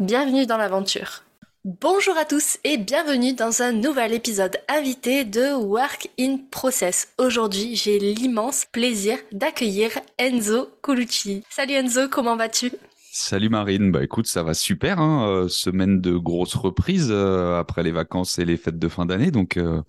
Bienvenue dans l'aventure. Bonjour à tous et bienvenue dans un nouvel épisode invité de Work in Process. Aujourd'hui, j'ai l'immense plaisir d'accueillir Enzo Colucci. Salut Enzo, comment vas-tu? Salut Marine, bah écoute, ça va super, hein, euh, semaine de grosses reprises euh, après les vacances et les fêtes de fin d'année, donc euh,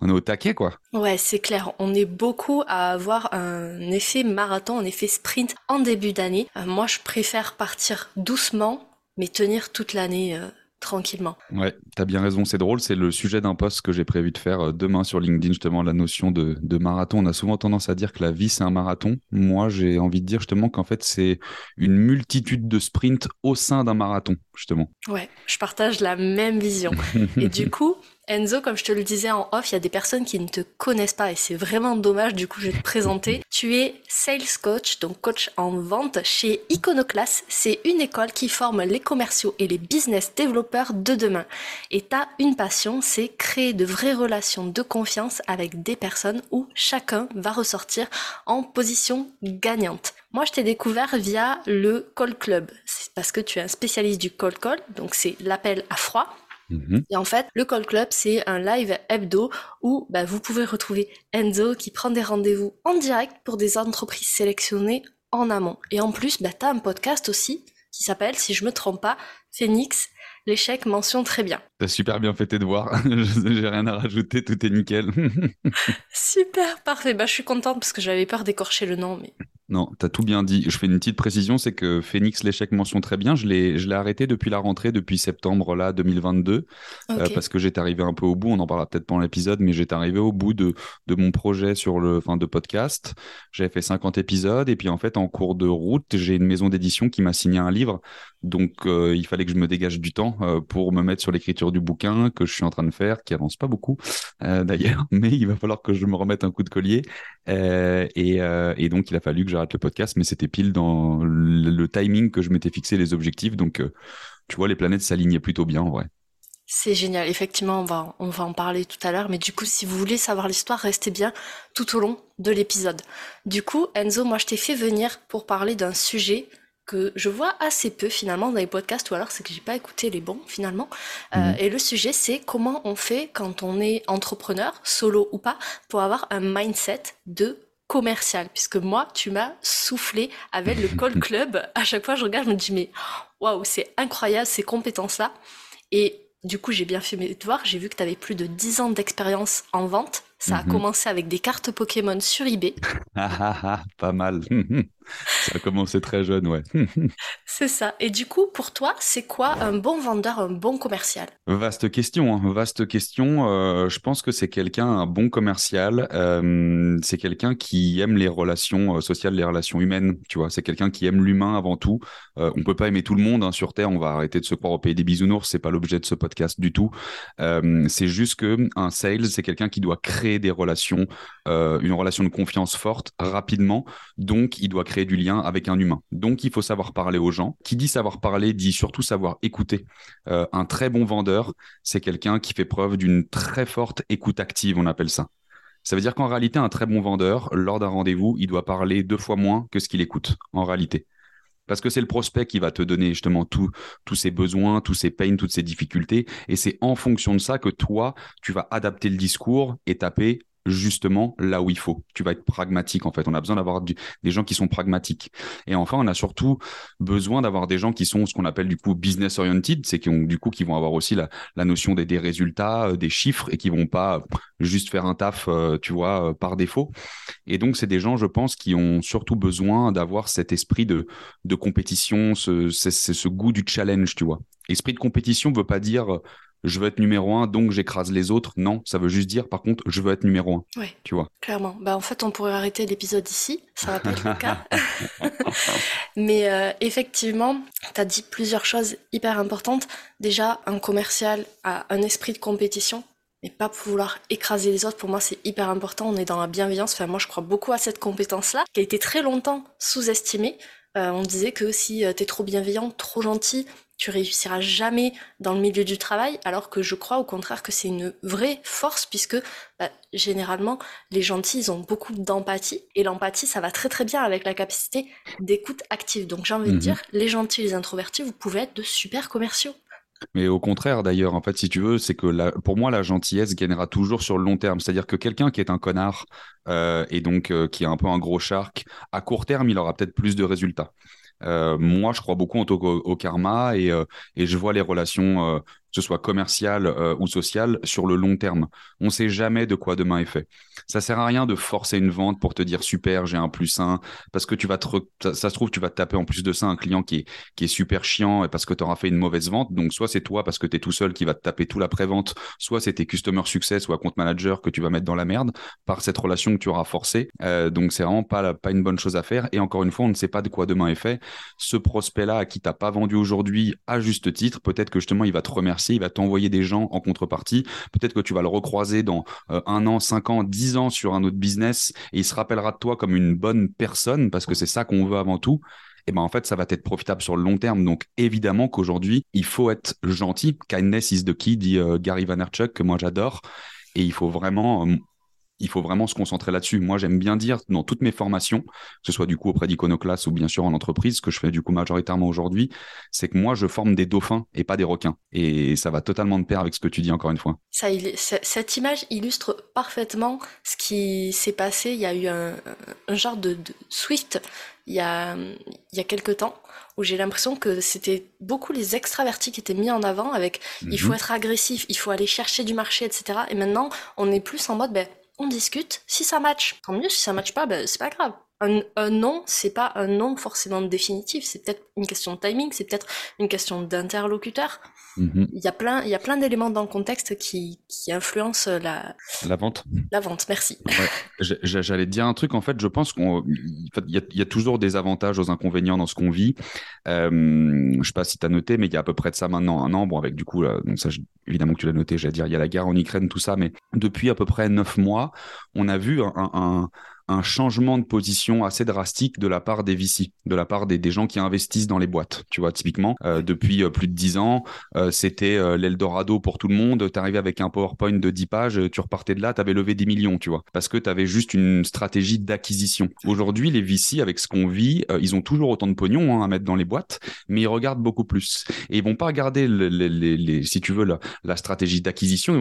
on est au taquet quoi. Ouais, c'est clair, on est beaucoup à avoir un effet marathon, un effet sprint en début d'année. moi, je préfère partir doucement mais tenir toute l'année euh, tranquillement. Ouais, t'as bien raison, c'est drôle, c'est le sujet d'un post que j'ai prévu de faire euh, demain sur LinkedIn, justement, la notion de, de, marathon. On a souvent tendance à dire que la vie, c'est un marathon. Moi, j'ai envie de dire justement qu'en fait, c'est une multitude de sprints au sein d'un marathon, justement. Ouais, je partage la même vision. Et du coup, Enzo, comme je te le disais en off, il y a des personnes qui ne te connaissent pas et c'est vraiment dommage. Du coup, je vais te présenter. Tu es sales coach, donc coach en vente chez Iconoclast. C'est une école qui forme les commerciaux et les business développeurs de demain. Et tu as une passion, c'est créer de vraies relations de confiance avec des personnes où chacun va ressortir en position gagnante. Moi, je t'ai découvert via le Call Club. Parce que tu es un spécialiste du call call, donc c'est l'appel à froid. Mhm. Et en fait, le Call Club, c'est un live hebdo où bah, vous pouvez retrouver Enzo qui prend des rendez-vous en direct pour des entreprises sélectionnées en amont. Et en plus, bah, tu as un podcast aussi qui s'appelle, si je me trompe pas, Phoenix, l'échec mention très bien. T'as super bien fait tes devoirs, j'ai rien à rajouter, tout est nickel. super, parfait, bah, je suis contente parce que j'avais peur d'écorcher le nom, mais non, tu as tout bien dit. Je fais une petite précision, c'est que Phoenix, l'échec mention très bien. Je l'ai, je l'ai arrêté depuis la rentrée, depuis septembre là 2022, euh, parce que j'étais arrivé un peu au bout. On en parlera peut-être pendant l'épisode, mais j'étais arrivé au bout de, de mon projet sur le, fin de podcast. J'avais fait 50 épisodes et puis en fait, en cours de route, j'ai une maison d'édition qui m'a signé un livre. Donc, euh, il fallait que je me dégage du temps euh, pour me mettre sur l'écriture du bouquin que je suis en train de faire, qui avance pas beaucoup d'ailleurs, mais il va falloir que je me remette un coup de collier. Et, et donc, il a fallu que j'arrête le podcast, mais c'était pile dans le, timing que je m'étais fixé les objectifs. Donc, euh, tu vois, les planètes s'alignaient plutôt bien en vrai. C'est génial. Effectivement, on va, on va en parler tout à l'heure. Mais du coup, si vous voulez savoir l'histoire, restez bien tout au long de l'épisode. Du coup, Enzo, moi, je t'ai fait venir pour parler d'un sujet que je vois assez peu finalement dans les podcasts ou alors c'est que j'ai pas écouté les bons finalement. Euh, mhm. et le sujet c'est comment on fait quand on est entrepreneur, solo ou pas, pour avoir un mindset de commercial, puisque moi, tu m'as soufflé avec le Call Club. À chaque fois, je regarde, je me dis, mais waouh, c'est incroyable ces compétences-là. Et du coup, j'ai bien fait mes devoirs. J'ai vu que tu avais plus de 10 ans d'expérience en vente. Ça a mhm. commencé avec des cartes Pokémon sur eBay. Pas mal. Ça a commencé très jeune, ouais. c'est ça. Et du coup, pour toi, c'est quoi un bon vendeur, un bon commercial? Vaste question, hein. vaste question. Euh, je pense que c'est quelqu'un, un bon commercial, euh, c'est quelqu'un qui aime les relations euh, sociales, les relations humaines, tu vois. C'est quelqu'un qui aime l'humain avant tout. on peut pas aimer tout le monde hein, sur Terre, on va arrêter de se croire au pays des bisounours, c'est pas l'objet de ce podcast du tout. c'est juste que un sales, c'est quelqu'un qui doit créer des relations, une relation de confiance forte rapidement, donc il doit créer du lien avec un humain. Donc, il faut savoir parler aux gens. Qui dit savoir parler dit surtout savoir écouter. Euh, un très bon vendeur, c'est quelqu'un qui fait preuve d'une très forte écoute active, on appelle ça. Ça veut dire qu'en réalité, un très bon vendeur, lors d'un rendez-vous, il doit parler deux fois moins que ce qu'il écoute, en réalité. Parce que c'est le prospect qui va te donner justement tous ses besoins, tous ses pains, toutes ses difficultés. Et c'est en fonction de ça que toi, tu vas adapter le discours et taper justement là où il faut. Tu vas être pragmatique en fait. On a besoin d'avoir des gens qui sont pragmatiques. Et enfin, on a surtout besoin d'avoir des gens qui sont ce qu'on appelle du coup business oriented, c'est qui ont du coup qui vont avoir aussi la, notion des, résultats, euh, des chiffres et qui vont pas juste faire un taf, euh, tu vois, euh, par défaut. Et donc c'est des gens, je pense, qui ont surtout besoin d'avoir cet esprit de, de compétition, ce, ce goût du challenge, tu vois. Esprit de compétition ne veut pas dire je veux être numéro un, donc j'écrase les autres. Non, ça veut juste dire, par contre, je veux être numéro un. Oui. Tu vois. Clairement. Bah, en fait, on pourrait arrêter l'épisode ici. Ça va pas être le cas. Mais euh, effectivement, tu as dit plusieurs choses hyper importantes. Déjà, un commercial a un esprit de compétition mais pas pour vouloir écraser les autres. Pour moi, c'est hyper important. On est dans la bienveillance. Enfin, moi, je crois beaucoup à cette compétence-là, qui a été très longtemps sous-estimée. Euh, on disait que si euh, t'es trop bienveillant, trop gentil, tu réussiras jamais dans le milieu du travail, alors que je crois au contraire que c'est une vraie force, puisque bah, généralement, les gentils, ils ont beaucoup d'empathie, et l'empathie, ça va très très bien avec la capacité d'écoute active. Donc j'ai envie de mhm. dire, les gentils, les introvertis, vous pouvez être de super commerciaux. Mais au contraire, d'ailleurs, en fait, si tu veux, c'est que pour moi, la gentillesse gagnera toujours sur le long terme. C'est-à-dire que quelqu'un qui est un connard euh, et donc euh, qui est un peu un gros shark, à court terme, il aura peut-être plus de résultats. Euh, moi, je crois beaucoup au, karma et, je vois les relations, soit commerciales euh, ou sociales, sur le long terme. On ne sait jamais de quoi demain est fait. Ça sert à rien de forcer une vente pour te dire super, j'ai un plus un, parce que tu vas ça, se trouve, tu vas te taper en plus de ça un client qui est, super chiant et parce que tu auras fait une mauvaise vente. Donc, soit c'est toi parce que tu es tout seul qui va te taper tout l'après-vente, soit c'est tes customer success ou account manager que tu vas mettre dans la merde par cette relation que tu auras forcée. donc, c'est vraiment pas, pas une bonne chose à faire. Et encore une fois, on ne sait pas de quoi demain est fait ce prospect-là à qui t'as pas vendu aujourd'hui à juste titre, peut-être que justement il va te remercier, il va t'envoyer des gens en contrepartie, peut-être que tu vas le recroiser dans euh, un an, cinq ans, dix ans sur un autre business et il se rappellera de toi comme une bonne personne parce que c'est ça qu'on veut avant tout. Et ben en fait, ça va être profitable sur le long terme. Donc évidemment qu'aujourd'hui, il faut être gentil. Kindness is the key, dit euh, Gary Vaynerchuk, que moi j'adore. Et il faut vraiment, euh, il faut vraiment se concentrer là-dessus. Moi, j'aime bien dire dans toutes mes formations, que ce soit du coup auprès d'Iconoclast ou bien sûr en entreprise, ce que je fais du coup majoritairement aujourd'hui, c'est que moi, je forme des dauphins et pas des requins. Et ça va totalement de pair avec ce que tu dis encore une fois. Ça, cette image illustre parfaitement ce qui s'est passé. Il y a eu un, genre de, Swift il y a, il y a quelques temps où j'ai l'impression que c'était beaucoup les extravertis qui étaient mis en avant avec il faut mhm. être agressif, il faut aller chercher du marché, etc. Et maintenant, on est plus en mode, ben, on discute. Si ça match, tant mieux. Si ça match pas, ben, c'est pas grave. Un, un non, c'est pas un non forcément définitif. C'est peut-être une question de timing, c'est peut-être une question d'interlocuteur. Mhm. Il y a plein, il y a plein d'éléments dans le contexte qui, qui influencent la la vente. La vente, merci. J'allais te dire un truc. En fait, je pense qu'on, il y, a, toujours des avantages aux inconvénients dans ce qu'on vit. Euh, je sais pas si tu as noté, mais il y a à peu près de ça maintenant un an. Bon, avec du coup, donc ça, évidemment que tu l'as noté. J'allais dire, il y a la guerre en Ukraine, tout ça, mais depuis à peu près neuf mois, on a vu un un changement de position assez drastique de la part des VC, de la part des, gens qui investissent dans les boîtes. Tu vois, typiquement, euh, depuis euh, plus de 10 ans, euh, c'était l'Eldorado pour tout le monde. Tu arrivais avec un PowerPoint de 10 pages, tu repartais de là, tu avais levé des millions, tu vois, parce que tu avais juste une stratégie d'acquisition. Aujourd'hui, les VC, avec ce qu'on vit, ils ont toujours autant de pognon hein, à mettre dans les boîtes, mais ils regardent beaucoup plus. Et ils vont pas regarder, si tu veux, la, stratégie d'acquisition,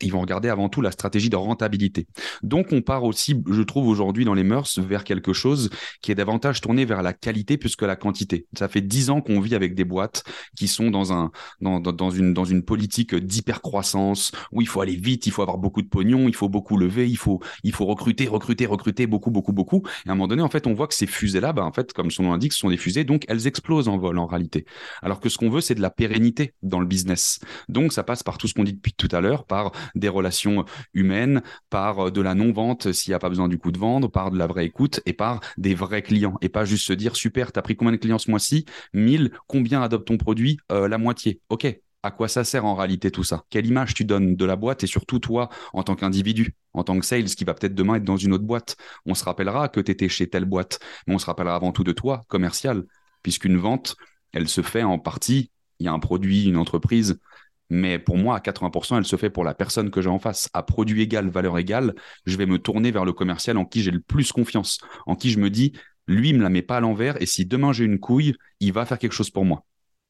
ils vont regarder avant tout la stratégie de rentabilité. Donc, on part aussi, je trouve, aujourd'hui, aujourd'hui dans les mœurs vers quelque chose qui est davantage tourné vers la qualité plus que la quantité. Ça fait dix ans qu'on vit avec des boîtes qui sont dans un dans, une dans une politique d'hypercroissance où il faut aller vite, il faut avoir beaucoup de pognon, il faut beaucoup lever, il faut il faut recruter, recruter, recruter beaucoup beaucoup beaucoup. Et à un moment donné, en fait, on voit que ces fusées là, bah, en fait, comme son nom l'indique, ce sont des fusées, donc elles explosent en vol en réalité. Alors que ce qu'on veut, c'est de la pérennité dans le business. Donc ça passe par tout ce qu'on dit depuis tout à l'heure, par des relations humaines, par de la non vente s'il n'y a pas besoin du coup de vente par de la vraie écoute et par des vrais clients et pas juste se dire super, t'as pris combien de clients ce mois-ci? 1000, combien adoptent ton produit? Euh, La moitié. Ok, à quoi ça sert en réalité tout ça? Quelle image tu donnes de la boîte et surtout toi en tant qu'individu, en tant que sales qui va peut-être demain être dans une autre boîte? On se rappellera que tu étais chez telle boîte, mais on se rappellera avant tout de toi, commercial, puisqu'une vente, elle se fait en partie, il y a un produit, une entreprise, mais pour moi, à 80%, elle se fait pour la personne que j'ai en face. À produit égal, valeur égale, je vais me tourner vers le commercial en qui j'ai le plus confiance, en qui je me dis, lui, il me la met pas à l'envers, et si demain j'ai une couille, il va faire quelque chose pour moi.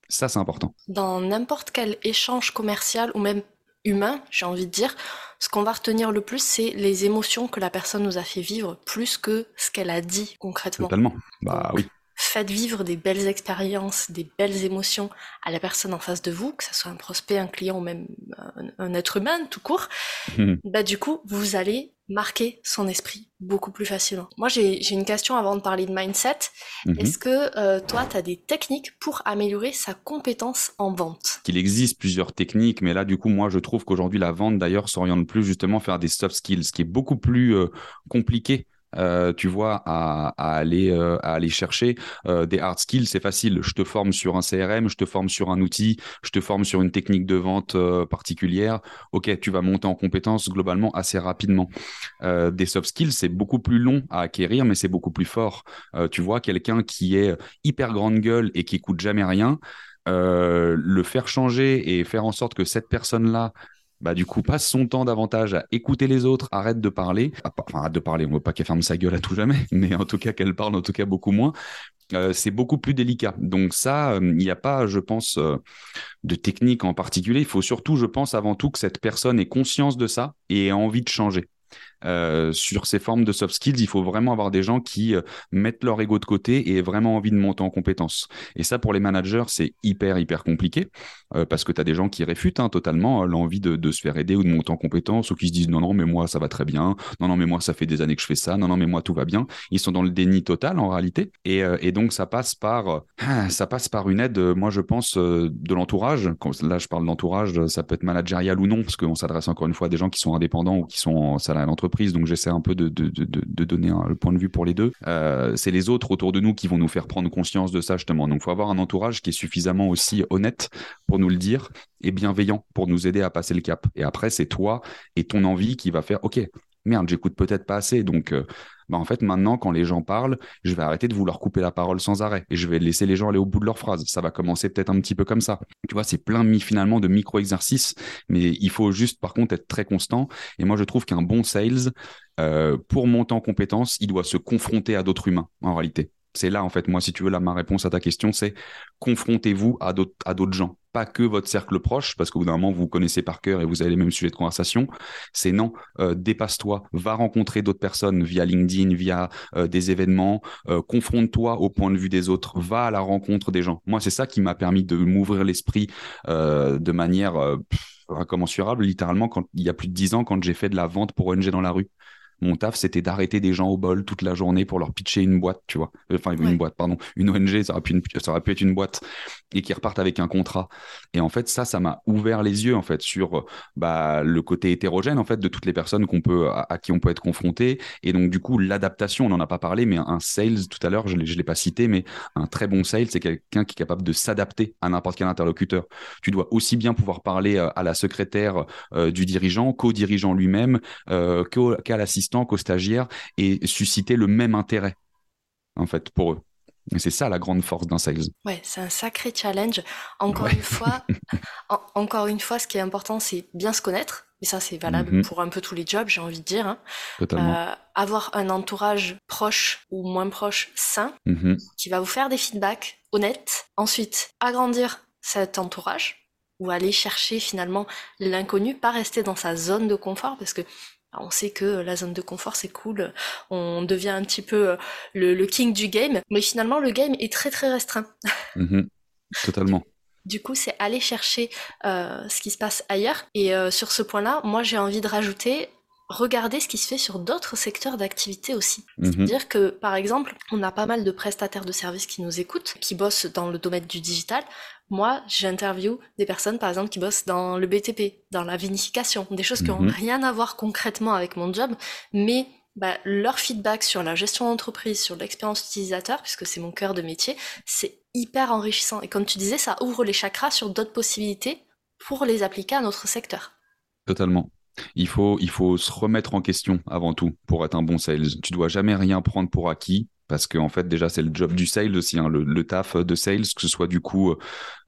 Ça, c'est important. Dans n'importe quel échange commercial ou même humain, j'ai envie de dire, ce qu'on va retenir le plus, c'est les émotions que la personne nous a fait vivre, plus que ce qu'elle a dit concrètement. Totalement. Bah oui faites vivre des belles expériences, des belles émotions à la personne en face de vous, que ce soit un prospect, un client ou même un, être humain tout court, mhm. bah du coup, vous allez marquer son esprit beaucoup plus facilement. Moi, j'ai une question avant de parler de mindset. Mhm. Est-ce que euh, toi, tu as des techniques pour améliorer sa compétence en vente? Il existe plusieurs techniques, mais là, du coup, moi, je trouve qu'aujourd'hui, la vente, d'ailleurs, s'oriente plus justement faire des soft skills, ce qui est beaucoup plus euh, compliqué euh, tu vois, à, aller, euh, aller chercher euh, des hard skills, c'est facile. Je te forme sur un CRM, je te forme sur un outil, je te forme sur une technique de vente particulière. Ok, tu vas monter en compétence globalement assez rapidement. des soft skills, c'est beaucoup plus long à acquérir, mais c'est beaucoup plus fort. tu vois, quelqu'un qui est hyper grande gueule et qui écoute jamais rien, le faire changer et faire en sorte que cette personne-là bah du coup passe son temps davantage à écouter les autres, arrête de parler, enfin arrête de parler, on veut pas qu'elle ferme sa gueule à tout jamais, mais en tout cas qu'elle parle en tout cas beaucoup moins. Euh, c'est beaucoup plus délicat. Donc ça, euh, il n'y a pas, je pense, euh, de technique en particulier. Il faut surtout, je pense, avant tout que cette personne ait conscience de ça et ait envie de changer. Euh, sur ces formes de soft skills, il faut vraiment avoir des gens qui euh, mettent leur ego de côté et aient vraiment envie de monter en compétences. Et ça, pour les managers, c'est hyper, hyper compliqué euh, parce que tu as des gens qui réfutent hein, totalement l'envie de, se faire aider ou de monter en compétences ou qui se disent non, non, mais moi, ça va très bien. Non, non, mais moi, ça fait des années que je fais ça. Non, non, mais moi, tout va bien. Ils sont dans le déni total en réalité. Et, donc, ça passe par, ça passe par une aide, moi, je pense, de l'entourage. Là, je parle d'entourage, ça peut être managérial ou non parce qu'on s'adresse encore une fois à des gens qui sont indépendants ou qui sont salariés d'entreprise donc j'essaie un peu de, donner le point de vue pour les deux. Euh, c'est les autres autour de nous qui vont nous faire prendre conscience de ça justement. Donc il faut avoir un entourage qui est suffisamment aussi honnête pour nous le dire et bienveillant pour nous aider à passer le cap. Et après, c'est toi et ton envie qui va faire, OK, merde, j'écoute peut-être pas assez. Donc, euh, bah en fait, maintenant, quand les gens parlent, je vais arrêter de vouloir couper la parole sans arrêt et je vais laisser les gens aller au bout de leur phrase. Ça va commencer peut-être un petit peu comme ça. Tu vois, c'est plein finalement de micro-exercices, mais il faut juste, par contre, être très constant. Et moi, je trouve qu'un bon sales, euh, pour monter en compétence, il doit se confronter à d'autres humains, en réalité. C'est là, en fait, moi, si tu veux, là, ma réponse à ta question, c'est confrontez-vous à d'autres gens pas que votre cercle proche, parce qu'au bout d'un moment, vous, connaissez par cœur et vous avez les mêmes sujets de conversation. C'est non, euh, dépasse-toi, va rencontrer d'autres personnes via LinkedIn, via euh, des événements, euh, confronte-toi au point de vue des autres, va à la rencontre des gens. Moi, c'est ça qui m'a permis de m'ouvrir l'esprit de manière incommensurable, littéralement, quand il y a plus de dix ans, quand j'ai fait de la vente pour ONG dans la rue. Mon taf, c'était d'arrêter des gens au bol toute la journée pour leur pitcher une boîte, tu vois. Enfin, une boîte, pardon. Une ONG, ça aurait, pu ça aurait pu être une boîte et qui repartent avec un contrat. Et en fait, ça, ça m'a ouvert les yeux, en fait, sur bah, le côté hétérogène, en fait, de toutes les personnes à, qui on peut être confronté. Et donc, du coup, l'adaptation, on n'en a pas parlé, mais un sales, tout à l'heure, je ne l'ai pas cité, mais un très bon sales, c'est quelqu'un qui est capable de s'adapter à n'importe quel interlocuteur. Tu dois aussi bien pouvoir parler euh, à la secrétaire euh, du dirigeant qu'au dirigeant lui-même, euh, qu'à l'assistant qu'aux stagiaires et susciter le même intérêt, en fait, pour eux. Et c'est ça la grande force d'un sales. Ouais, c'est un sacré challenge. Encore une fois, encore une fois, ce qui est important, c'est bien se connaître. Et ça, c'est valable mhm. pour un peu tous les jobs, j'ai envie de dire. Hein. Euh, avoir un entourage proche ou moins proche, sain, mhm. qui va vous faire des feedbacks honnêtes. Ensuite, agrandir cet entourage ou aller chercher finalement l'inconnu, pas rester dans sa zone de confort parce que on sait que la zone de confort c'est cool, on devient un petit peu euh, le, king du game, mais finalement le game est très très restreint. Mhm. totalement. Du coup, c'est aller chercher euh, ce qui se passe ailleurs. Et euh, sur ce point-là, moi j'ai envie de rajouter regarder ce qui se fait sur d'autres secteurs d'activité aussi. Mhm. C'est-à-dire que, par exemple, on a pas mal de prestataires de services qui nous écoutent, qui bossent dans le domaine du digital. Moi, j'interview des personnes, par exemple, qui bossent dans le BTP, dans la vinification, des choses qui n'ont mhm. rien à voir concrètement avec mon job, mais bah, leur feedback sur la gestion d'entreprise, sur l'expérience utilisateur, puisque c'est mon cœur de métier, c'est hyper enrichissant. Et comme tu disais, ça ouvre les chakras sur d'autres possibilités pour les appliquer à notre secteur. Totalement. Il faut, il faut se remettre en question avant tout pour être un bon sales. Tu dois jamais rien prendre pour acquis parce qu'en en fait déjà c'est le job du sales aussi, hein, le, taf de sales, que ce soit du coup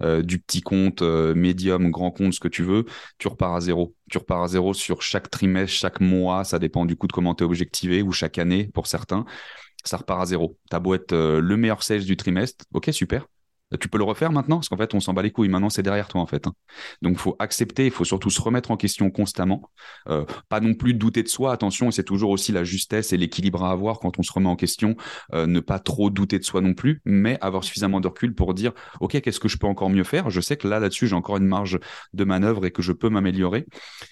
euh, du petit compte, euh, médium, grand compte, ce que tu veux, tu repars à zéro. Tu repars à zéro sur chaque trimestre, chaque mois, ça dépend du coup de comment tu es objectivé ou chaque année pour certains, ça repart à zéro. Ta beau être euh, le meilleur sales du trimestre, ok super, Tu peux le refaire maintenant? Parce qu'en fait, on s'en bat les couilles. Maintenant, c'est derrière toi, en fait. Hein. Donc, il faut accepter, il faut surtout se remettre en question constamment. Euh, pas non plus douter de soi. Attention, c'est toujours aussi la justesse et l'équilibre à avoir quand on se remet en question. Euh, ne pas trop douter de soi non plus, mais avoir suffisamment de recul pour dire OK, qu'est-ce que je peux encore mieux faire? Je sais que là, là-dessus, j'ai encore une marge de manœuvre et que je peux m'améliorer.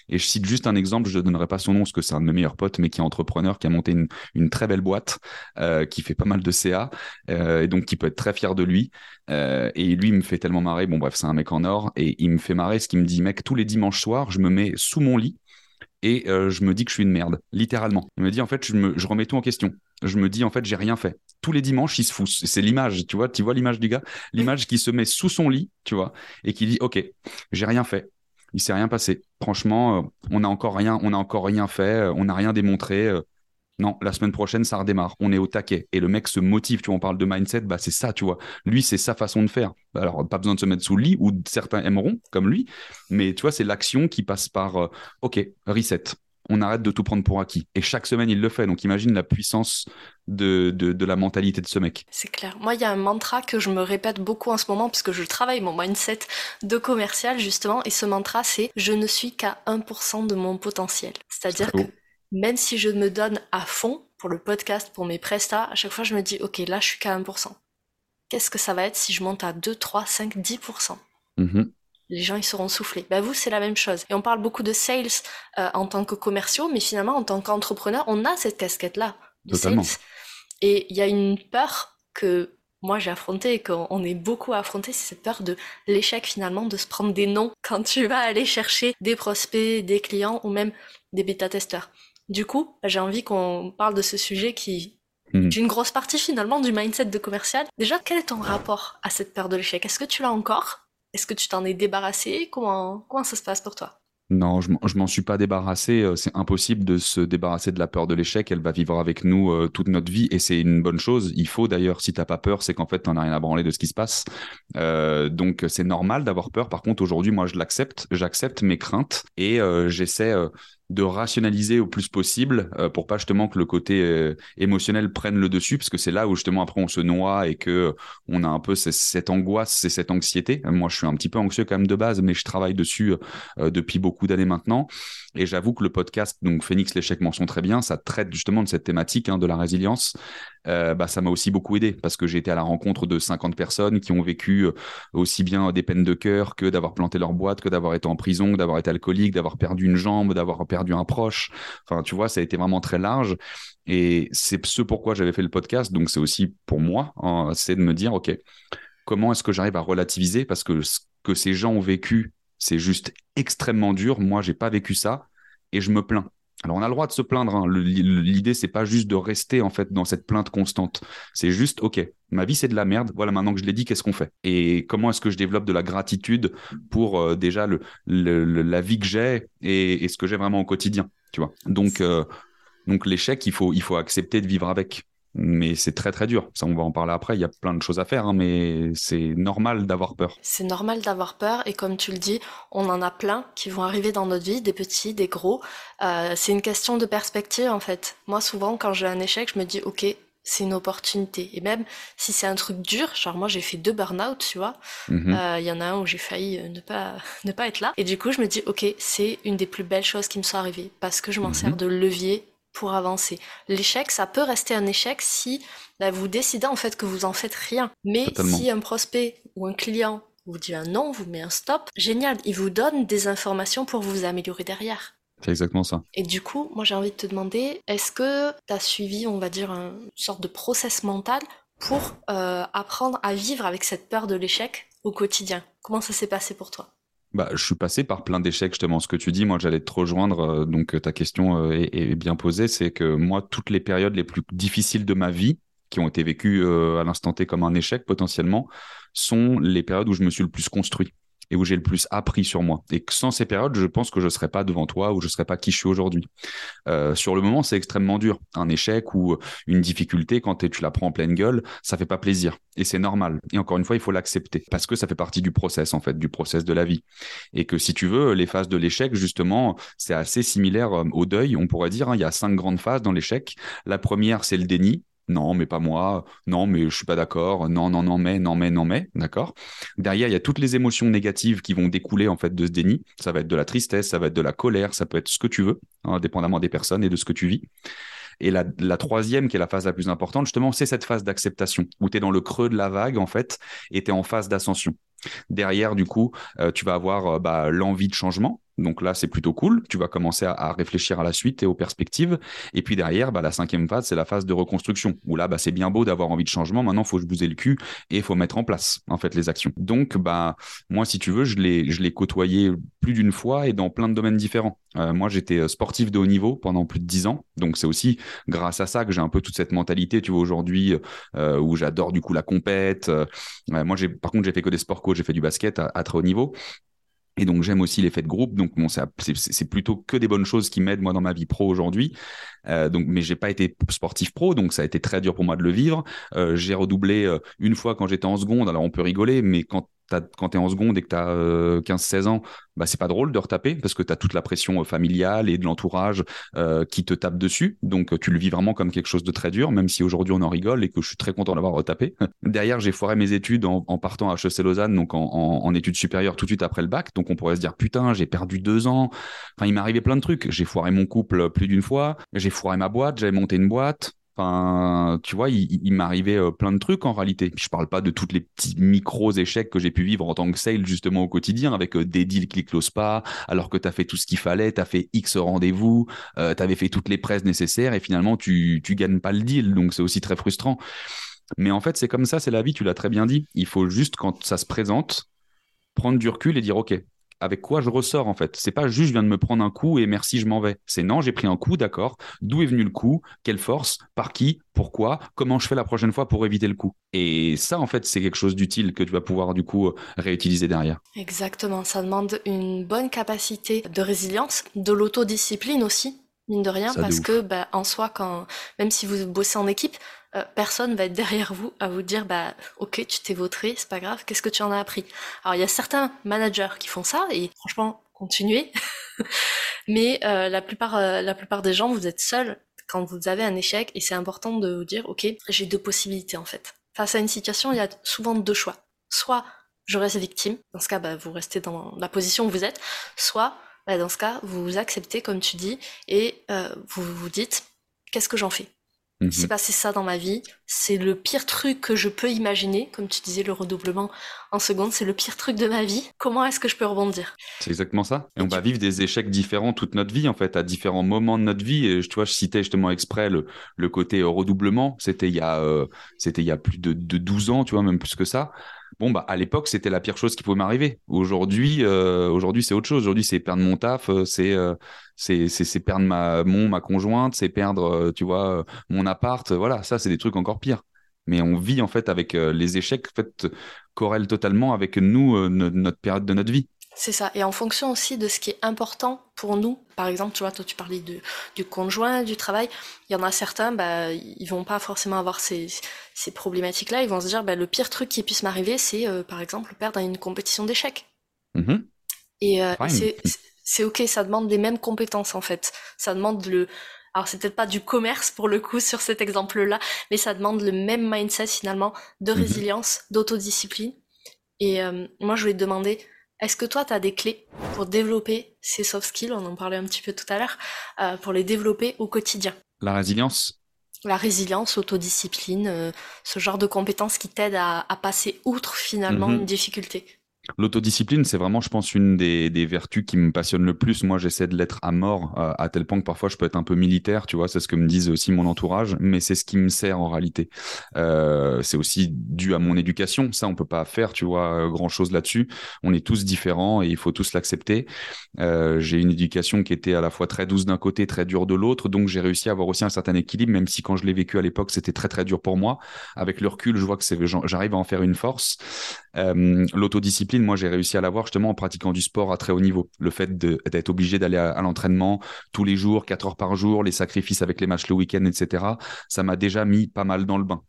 Et je cite juste un exemple, je ne donnerai pas son nom parce que c'est un de mes meilleurs potes, mais qui est entrepreneur, qui a monté une, très belle boîte, euh, qui fait pas mal de CA, et donc qui peut être très fier de lui. Euh, et lui, il me fait tellement marrer. Bon, bref, c'est un mec en or. Et il me fait marrer ce qu'il me dit, mec, tous les dimanches soirs, je me mets sous mon lit et euh, je me dis que je suis une merde, littéralement. Il me dit, en fait, je, me, je remets tout en question. Je me dis, en fait, j'ai rien fait. Tous les dimanches, il se fout. C'est l'image, tu vois, tu vois l'image du gars, l'image qui se met sous son lit, tu vois, et qui dit, ok, j'ai rien fait. Il s'est rien passé. Franchement, euh, on n'a encore rien, on n'a encore rien fait, on n'a rien démontré. Non, la semaine prochaine, ça redémarre. On est au taquet. Et le mec se motive. Tu vois, on parle de mindset. Bah, c'est ça, tu vois. Lui, c'est sa façon de faire. Alors, pas besoin de se mettre sous le lit, ou certains aimeront, comme lui. Mais tu vois, c'est l'action qui passe par euh, OK, reset. On arrête de tout prendre pour acquis. Et chaque semaine, il le fait. Donc, imagine la puissance de, de, la mentalité de ce mec. C'est clair. Moi, il y a un mantra que je me répète beaucoup en ce moment, puisque je travaille mon mindset de commercial, justement. Et ce mantra, c'est je ne suis qu'à 1% de mon potentiel. C'est-à-dire que même si je me donne à fond pour le podcast, pour mes prestats, à chaque fois je me dis, ok, là je suis qu'à 1%. Qu'est-ce que ça va être si je monte à 2, 3, 5, 10% Les gens ils seront soufflés. Ben vous c'est la même chose. Et on parle beaucoup de sales euh, en tant que commerciaux, mais finalement en tant qu'entrepreneur, on a cette casquette-là sales. Et il y a une peur que moi j'ai affronté et qu'on est beaucoup affronté, c'est cette peur de l'échec finalement, de se prendre des noms quand tu vas aller chercher des prospects, des clients ou même des bêta-testeurs. Du coup, j'ai envie qu'on parle de ce sujet qui est une grosse partie finalement du mindset de commercial. Déjà, quel est ton rapport à cette peur de l'échec? Est-ce que tu l'as encore? Est-ce que tu t'en es débarrassé? Comment, comment ça se passe pour toi? Non, je, je m'en suis pas débarrassé. Euh, c'est impossible de se débarrasser de la peur de l'échec. Elle va vivre avec nous euh, toute notre vie et c'est une bonne chose. Il faut d'ailleurs, si t'as pas peur, c'est qu'en fait t'en as rien à branler de ce qui se passe. Euh, donc c'est normal d'avoir peur. Par contre, aujourd'hui, moi, je l'accepte. J'accepte mes craintes et j'essaie de rationaliser au plus possible euh, pour pas justement que le côté euh, émotionnel prenne le dessus parce que c'est là où justement après on se noie et que euh, on a un peu cette angoisse et cette anxiété. Moi, je suis un petit peu anxieux quand même de base, mais je travaille dessus depuis beaucoup d'années maintenant. Et j'avoue que le podcast, donc Phoenix, l'échec mention très bien, ça traite justement de cette thématique hein, de la résilience. Euh, bah, ça m'a aussi beaucoup aidé parce que j'ai été à la rencontre de 50 personnes qui ont vécu euh, aussi bien des peines de cœur que d'avoir planté leur boîte, que d'avoir été en prison, d'avoir été alcoolique, d'avoir perdu une jambe, d'avoir perdu un proche. Enfin, tu vois, ça a été vraiment très large. Et c'est ce pourquoi j'avais fait le podcast. Donc, c'est aussi pour moi, hein, c'est de me dire, OK, comment est-ce que j'arrive à relativiser? Parce que ce que ces gens ont vécu, c'est juste extrêmement dur. Moi, j'ai pas vécu ça et je me plains. Alors on a le droit de se plaindre. Hein. L'idée c'est pas juste de rester en fait dans cette plainte constante. C'est juste ok, ma vie c'est de la merde. Voilà maintenant que je l'ai dit, qu'est-ce qu'on fait? Et comment est-ce que je développe de la gratitude pour euh, déjà la vie que j'ai et, ce que j'ai vraiment au quotidien. Tu vois? Donc euh, donc l'échec il faut il faut accepter de vivre avec mais c'est très très dur. Ça, on va en parler après. Il y a plein de choses à faire, hein, mais c'est normal d'avoir peur. C'est normal d'avoir peur, et comme tu le dis, on en a plein qui vont arriver dans notre vie, des petits, des gros. Euh, c'est une question de perspective en fait. Moi, souvent, quand j'ai un échec, je me dis, ok, c'est une opportunité. Et même si c'est un truc dur, genre moi j'ai fait deux burn-out, tu vois. Mhm. Euh, il y en a un où j'ai failli euh, ne pas ne pas être là. Et du coup, je me dis, ok, c'est une des plus belles choses qui me sont arrivées parce que je m'en mhm. sers de levier pour avancer. L'échec, ça peut rester un échec si bah, vous décidez en fait que vous en faites rien. Mais si un prospect ou un client vous dit un non, vous met un stop, génial, il vous donne des informations pour vous améliorer derrière. C'est exactement ça. Et du coup, moi j'ai envie de te demander, est-ce que tu as suivi, on va dire, une sorte de process mental pour euh, apprendre à vivre avec cette peur de l'échec au quotidien? Comment ça s'est passé pour toi? Bah, je suis passé par plein d'échecs, justement. Ce que tu dis, moi, j'allais te rejoindre. Euh, donc, euh, ta question euh, est, bien posée. C'est que moi, toutes les périodes les plus difficiles de ma vie, qui ont été vécues à l'instant T comme un échec potentiellement, sont les périodes où je me suis le plus construit et où j'ai le plus appris sur moi. Et que sans ces périodes, je pense que je ne serais pas devant toi ou je ne serais pas qui je suis aujourd'hui. Euh, sur le moment, c'est extrêmement dur. Un échec ou une difficulté, quand tu la prends en pleine gueule, ça fait pas plaisir. Et c'est normal. Et encore une fois, il faut l'accepter parce que ça fait partie du process, en fait, du process de la vie. Et que si tu veux, les phases de l'échec, justement, c'est assez similaire euh, au deuil. On pourrait dire, hein, il y a cinq grandes phases dans l'échec. La première, c'est le déni non, mais pas moi, non, mais je suis pas d'accord, non, non, non, mais, non, mais, non, mais, d'accord? Derrière, il y a toutes les émotions négatives qui vont découler en fait de ce déni. Ça va être de la tristesse, ça va être de la colère, ça peut être ce que tu veux, hein, dépendamment des personnes et de ce que tu vis. Et la, la, troisième, qui est la phase la plus importante, justement, c'est cette phase d'acceptation, où tu es dans le creux de la vague, en fait, et tu es en phase d'ascension. Derrière, du coup, euh, tu vas avoir euh, bah, l'envie de changement, donc là, c'est plutôt cool. Tu vas commencer à, réfléchir à la suite et aux perspectives. Et puis derrière, bah, la cinquième phase, c'est la phase de reconstruction, où là, bah, c'est bien beau d'avoir envie de changement. Maintenant, il faut se bouser le cul et il faut mettre en place, en fait, les actions. Donc, bah, moi, si tu veux, je l'ai, je l'ai côtoyé plus d'une fois et dans plein de domaines différents. Euh, moi, j'étais euh, sportif de haut niveau pendant plus de dix ans. Donc, c'est aussi grâce à ça que j'ai un peu toute cette mentalité, tu vois, aujourd'hui, euh, où j'adore du coup la compète. moi, j'ai, par contre, j'ai fait que des sports co, j'ai fait du basket à, à très haut niveau. Et donc j'aime aussi l'effet de groupe. Donc bon, c'est plutôt que des bonnes choses qui m'aident moi dans ma vie pro aujourd'hui. Euh, donc, mais j'ai pas été sportif pro, donc ça a été très dur pour moi de le vivre. Euh, j'ai redoublé euh, une fois quand j'étais en seconde. Alors on peut rigoler, mais quand quand tu es en seconde et que tu as 15-16 ans, bah, c'est pas drôle de retaper parce que tu as toute la pression euh, familiale et de l'entourage euh, qui te tape dessus. Donc euh, tu le vis vraiment comme quelque chose de très dur, même si aujourd'hui on en rigole et que je suis très content d'avoir retapé. Derrière, j'ai foiré mes études en, partant à HEC Lausanne, donc en, études supérieures tout de suite après le bac. Donc on pourrait se dire, putain, j'ai perdu deux ans. Enfin, il m'est arrivé plein de trucs. J'ai foiré mon couple plus d'une fois. J'ai foiré ma boîte. J'avais monté une boîte. Enfin, tu vois, il, m'arrivait euh, plein de trucs en réalité. Je parle pas de tous les petits micros échecs que j'ai pu vivre en tant que sale justement au quotidien avec euh, des deals qui closent pas, alors que tu as fait tout ce qu'il fallait, tu as fait X rendez-vous, euh, tu avais fait toutes les presses nécessaires et finalement tu tu gagnes pas le deal. Donc c'est aussi très frustrant. Mais en fait, c'est comme ça, c'est la vie, tu l'as très bien dit. Il faut juste quand ça se présente prendre du recul et dire OK, avec quoi je ressors en fait. C'est pas juste je viens de me prendre un coup et merci, je m'en vais. C'est non, j'ai pris un coup, d'accord. D'où est venu le coup? Quelle force? Par qui? Pourquoi? Comment je fais la prochaine fois pour éviter le coup? Et ça, en fait, c'est quelque chose d'utile que tu vas pouvoir du coup réutiliser derrière. Exactement. Ça demande une bonne capacité de résilience, de l'autodiscipline aussi mine de rien, parce que bah, en soi, quand même si vous bossez en équipe, euh, personne va être derrière vous à vous dire bah ok tu t'es vautré, c'est pas grave, qu'est-ce que tu en as appris? Alors il y a certains managers qui font ça et franchement continuez, mais euh, la plupart euh, la plupart des gens vous êtes seuls quand vous avez un échec et c'est important de vous dire ok j'ai deux possibilités en fait. Face à une situation il y a souvent deux choix, soit je reste victime, dans ce cas bah, vous restez dans la position où vous êtes, soit bah, dans ce cas, vous acceptez, comme tu dis, et vous vous dites, qu'est-ce que j'en fais? Il s'est mhm. passé ça dans ma vie, c'est le pire truc que je peux imaginer, comme tu disais, le redoublement en seconde, c'est le pire truc de ma vie. Comment est-ce que je peux rebondir? C'est exactement ça. Et, on va vivre des échecs différents toute notre vie, en fait, à différents moments de notre vie. Et tu vois, je citais justement exprès le, le côté redoublement. C'était il y a, euh, c'était il y a plus de, de 12 ans, tu vois, même plus que ça. Bon, bah, à l'époque, c'était la pire chose qui pouvait m'arriver. Aujourd'hui, euh, aujourd'hui, c'est autre chose. Aujourd'hui, c'est perdre mon taf, euh, c'est, euh, c'est, c'est, perdre ma, mon, ma conjointe, c'est perdre, tu vois, mon appart. Voilà, ça, c'est des trucs encore pires. Mais on vit, en fait, avec les échecs, en fait, corrèlent totalement avec nous, notre période de notre vie. C'est ça. Et en fonction aussi de ce qui est important pour nous. Par exemple, tu vois, toi, tu parlais de, du conjoint, du travail. Il y en a certains, bah, ils vont pas forcément avoir ces, ces problématiques-là. Ils vont se dire, bah, le pire truc qui puisse m'arriver, c'est, euh, par exemple, perdre à une compétition d'échecs. Mm-hmm. Et euh, c'est ok, ça demande les mêmes compétences, en fait. Ça demande le... Alors, c'est peut-être pas du commerce, pour le coup, sur cet exemple-là, mais ça demande le même mindset, finalement, de mm-hmm. résilience, d'autodiscipline. Et euh, moi, je voulais te demander est-ce que toi, tu as des clés pour développer ces soft skills, on en parlait un petit peu tout à l'heure, euh, pour les développer au quotidien La résilience? La résilience, l'autodiscipline, euh, ce genre de compétences qui t'aident à, passer outre finalement mhm. une difficulté. L'autodiscipline, c'est vraiment, je pense, une des, vertus qui me passionne le plus. Moi, j'essaie de l'être à mort, euh, à tel point que parfois je peux être un peu militaire, tu vois, c'est ce que me disent aussi mon entourage, mais c'est ce qui me sert en réalité. Euh, c'est aussi dû à mon éducation. Ça, on peut pas faire, tu vois, euh, grand chose là-dessus. On est tous différents et il faut tous l'accepter. J'ai une éducation qui était à la fois très douce d'un côté, très dure de l'autre, donc j'ai réussi à avoir aussi un certain équilibre, même si quand je l'ai vécu à l'époque, c'était très très dur pour moi. Avec le recul, je vois que j'arrive à en faire une force. L'autodiscipline moi, j'ai réussi à l'avoir justement en pratiquant du sport à très haut niveau. Le fait d'être obligé d'aller à, l'entraînement tous les jours, 4 heures par jour, les sacrifices avec les matchs le week-end, etc., ça m'a déjà mis pas mal dans le bain.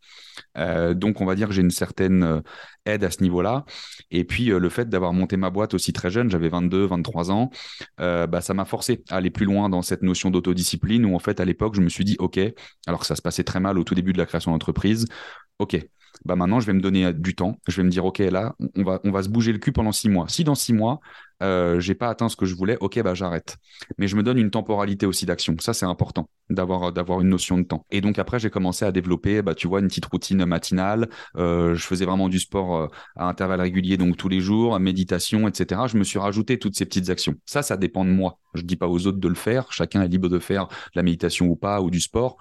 Euh, donc, on va dire que j'ai une certaine euh, aide à ce niveau-là. Et puis, euh, le fait d'avoir monté ma boîte aussi très jeune, j'avais 22, 23 ans, bah, ça m'a forcé à aller plus loin dans cette notion d'autodiscipline où, en fait, à l'époque, je me suis dit, OK, alors que ça se passait très mal au tout début de la création d'entreprise, OK, bah maintenant je vais me donner du temps. Je vais me dire ok là on va on va se bouger le cul pendant six mois. Si dans six mois euh, j'ai pas atteint ce que je voulais, ok bah j'arrête. Mais je me donne une temporalité aussi d'action. Ça c'est important d'avoir d'avoir une notion de temps. Et donc après j'ai commencé à développer bah tu vois une petite routine matinale. Euh, je faisais vraiment du sport euh, à intervalles réguliers donc tous les jours, méditation etc. Je me suis rajouté toutes ces petites actions. Ça ça dépend de moi. Je dis pas aux autres de le faire. Chacun est libre de faire la méditation ou pas ou du sport.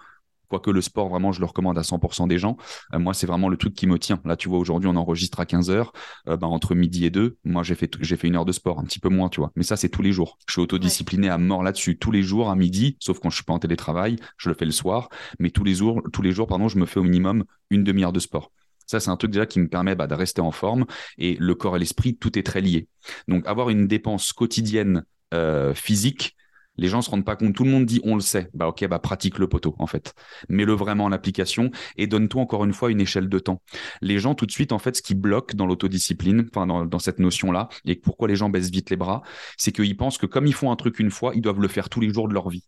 Quoique le sport, vraiment, je le recommande à 100% des gens. Euh, moi, c'est vraiment le truc qui me tient. Là, tu vois, aujourd'hui, on enregistre à 15 heures. Euh, bah, entre midi et deux, moi, j'ai fait, une heure de sport, un petit peu moins, tu vois. Mais ça, c'est tous les jours. Je suis autodiscipliné à mort là-dessus. Tous les jours à midi, sauf quand je suis pas en télétravail, je le fais le soir. Mais tous les jours, tous les je me fais au minimum une demi-heure de sport. Ça, c'est un truc déjà qui me permet bah, de rester en forme. Et le corps et l'esprit, tout est très lié. Donc, avoir une dépense quotidienne euh, physique, les gens se rendent pas compte. Tout le monde dit on le sait. Bah ok, bah pratique le poteau en fait. Mets-le vraiment en application et donne-toi encore une fois une échelle de temps. Les gens tout de suite en fait, ce qui bloque dans l'autodiscipline, enfin dans, cette notion là, et pourquoi les gens baissent vite les bras, c'est qu'ils pensent que comme ils font un truc une fois, ils doivent le faire tous les jours de leur vie.